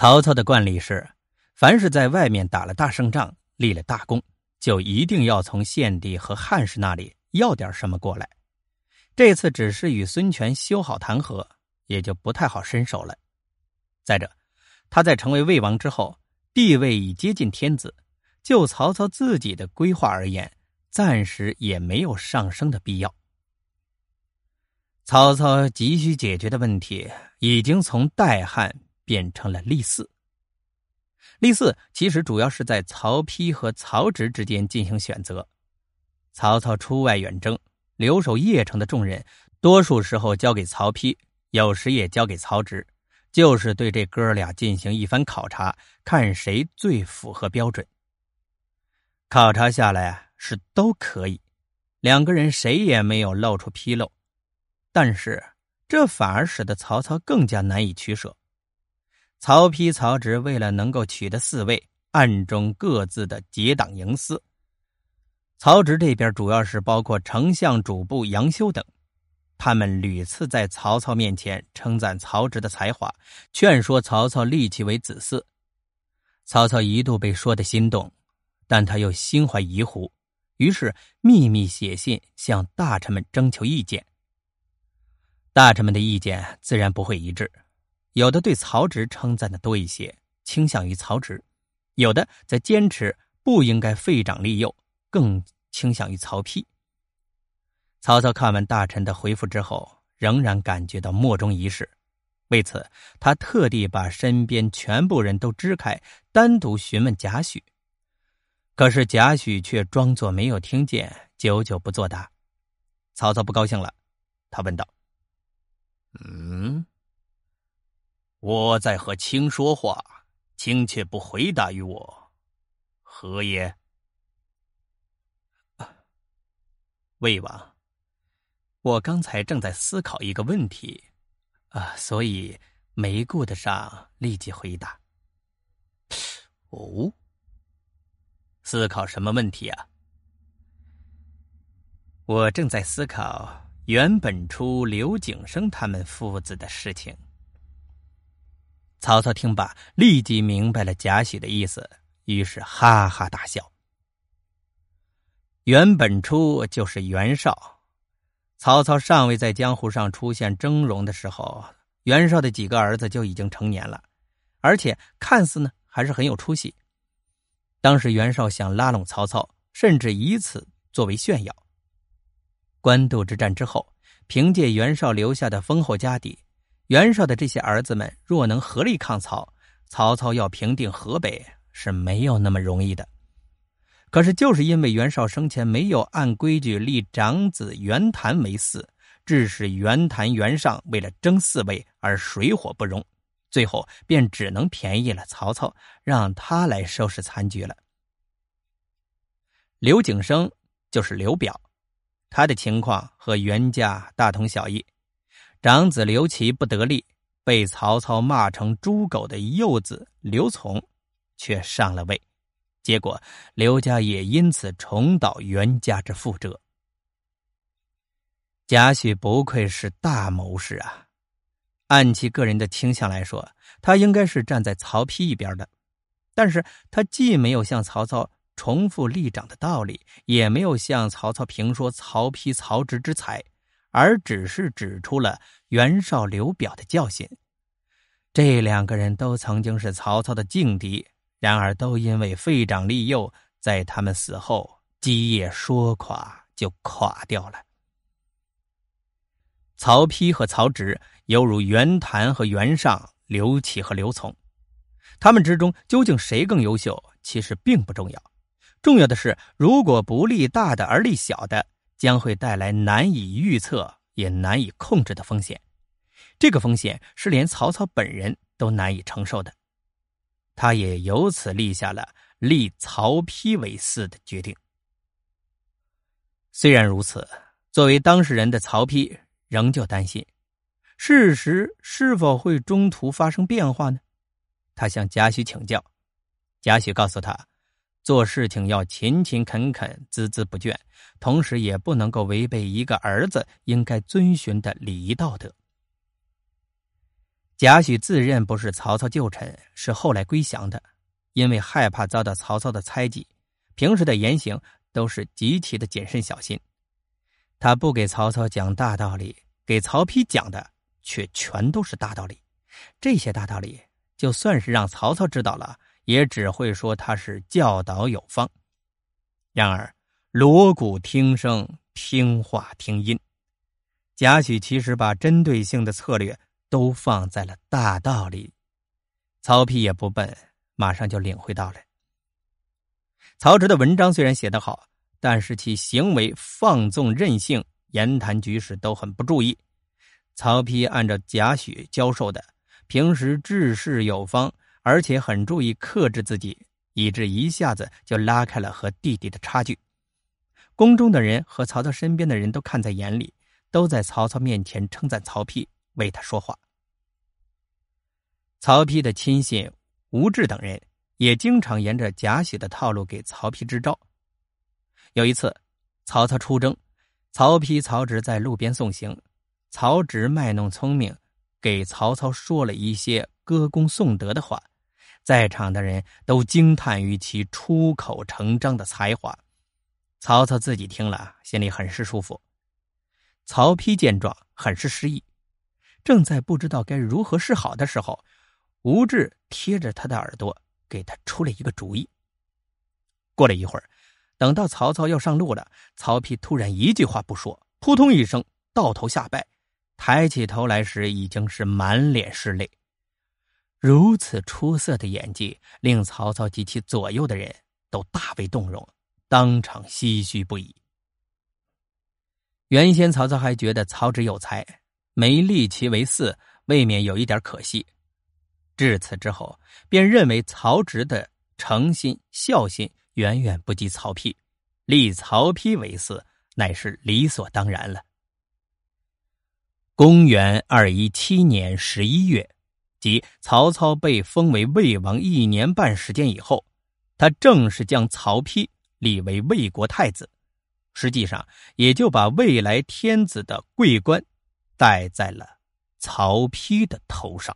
曹操的惯例是，凡是在外面打了大胜仗、立了大功，就一定要从献帝和汉室那里要点什么过来。这次只是与孙权修好谈和，也就不太好伸手了。再者，他在成为魏王之后，地位已接近天子，就曹操自己的规划而言，暂时也没有上升的必要。曹操急需解决的问题，已经从代汉。变成了立嗣。立嗣其实主要是在曹丕和曹植之间进行选择。曹操出外远征，留守邺城的重任，多数时候交给曹丕，有时也交给曹植，就是对这哥俩进行一番考察，看谁最符合标准。考察下来是都可以，两个人谁也没有露出纰漏，但是这反而使得曹操更加难以取舍。曹丕、曹植为了能够取得嗣位，暗中各自的结党营私。曹植这边主要是包括丞相主簿杨修等，他们屡次在曹操面前称赞曹植的才华，劝说曹操立其为子嗣。曹操一度被说的心动，但他又心怀疑惑，于是秘密写信向大臣们征求意见。大臣们的意见自然不会一致。有的对曹植称赞的多一些，倾向于曹植；有的则坚持不应该废长立幼，更倾向于曹丕。曹操看完大臣的回复之后，仍然感觉到莫衷一是，为此他特地把身边全部人都支开，单独询问贾诩。可是贾诩却装作没有听见，久久不作答。曹操不高兴了，他问道：“嗯？”我在和卿说话，卿却不回答于我，何也？魏王，我刚才正在思考一个问题，啊，所以没顾得上立即回答。哦，思考什么问题啊？我正在思考袁本初、刘景生他们父子的事情。曹操听罢，立即明白了贾诩的意思，于是哈哈大笑。袁本初就是袁绍。曹操尚未在江湖上出现峥嵘的时候，袁绍的几个儿子就已经成年了，而且看似呢还是很有出息。当时袁绍想拉拢曹操，甚至以此作为炫耀。官渡之战之后，凭借袁绍留下的丰厚家底。袁绍的这些儿子们若能合力抗曹，曹操要平定河北是没有那么容易的。可是，就是因为袁绍生前没有按规矩立长子袁谭为嗣，致使袁谭、袁尚为了争嗣位而水火不容，最后便只能便宜了曹操，让他来收拾残局了。刘景升就是刘表，他的情况和袁家大同小异。长子刘琦不得力，被曹操骂成猪狗的幼子刘琮，却上了位，结果刘家也因此重蹈袁家之覆辙。贾诩不愧是大谋士啊！按其个人的倾向来说，他应该是站在曹丕一边的，但是他既没有向曹操重复立长的道理，也没有向曹操评说曹丕、曹植之才。而只是指出了袁绍、刘表的教训。这两个人都曾经是曹操的劲敌，然而都因为废长立幼，在他们死后基业说垮就垮掉了。曹丕和曹植犹如袁谭和袁尚、刘启和刘琮，他们之中究竟谁更优秀，其实并不重要。重要的是，如果不立大的而立小的。将会带来难以预测也难以控制的风险，这个风险是连曹操本人都难以承受的。他也由此立下了立曹丕为嗣的决定。虽然如此，作为当事人的曹丕仍旧担心，事实是否会中途发生变化呢？他向贾诩请教，贾诩告诉他。做事情要勤勤恳恳、孜孜不倦，同时也不能够违背一个儿子应该遵循的礼仪道德。贾诩自认不是曹操旧臣，是后来归降的，因为害怕遭到曹操的猜忌，平时的言行都是极其的谨慎小心。他不给曹操讲大道理，给曹丕讲的却全都是大道理。这些大道理，就算是让曹操知道了，也只会说他是教导有方。然而，锣鼓听声，听话听音。贾诩其实把针对性的策略。都放在了大道理，曹丕也不笨，马上就领会到了。曹植的文章虽然写得好，但是其行为放纵任性，言谈举止都很不注意。曹丕按照贾诩教授的，平时治事有方，而且很注意克制自己，以致一下子就拉开了和弟弟的差距。宫中的人和曹操身边的人都看在眼里，都在曹操面前称赞曹丕。为他说话。曹丕的亲信吴质等人也经常沿着贾诩的套路给曹丕支招。有一次，曹操出征，曹丕、曹植在路边送行，曹植卖弄聪明，给曹操说了一些歌功颂德的话，在场的人都惊叹于其出口成章的才华。曹操自己听了，心里很是舒服。曹丕见状，很是失意。正在不知道该如何是好的时候，吴志贴着他的耳朵给他出了一个主意。过了一会儿，等到曹操要上路了，曹丕突然一句话不说，扑通一声倒头下拜，抬起头来时已经是满脸是泪。如此出色的演技，令曹操及其左右的人都大为动容，当场唏嘘不已。原先曹操还觉得曹植有才。没立其为嗣，未免有一点可惜。至此之后，便认为曹植的诚心孝心远远不及曹丕，立曹丕为嗣乃是理所当然了。公元二一七年十一月，即曹操被封为魏王一年半时间以后，他正式将曹丕立为魏国太子，实际上也就把未来天子的桂冠。戴在了曹丕的头上。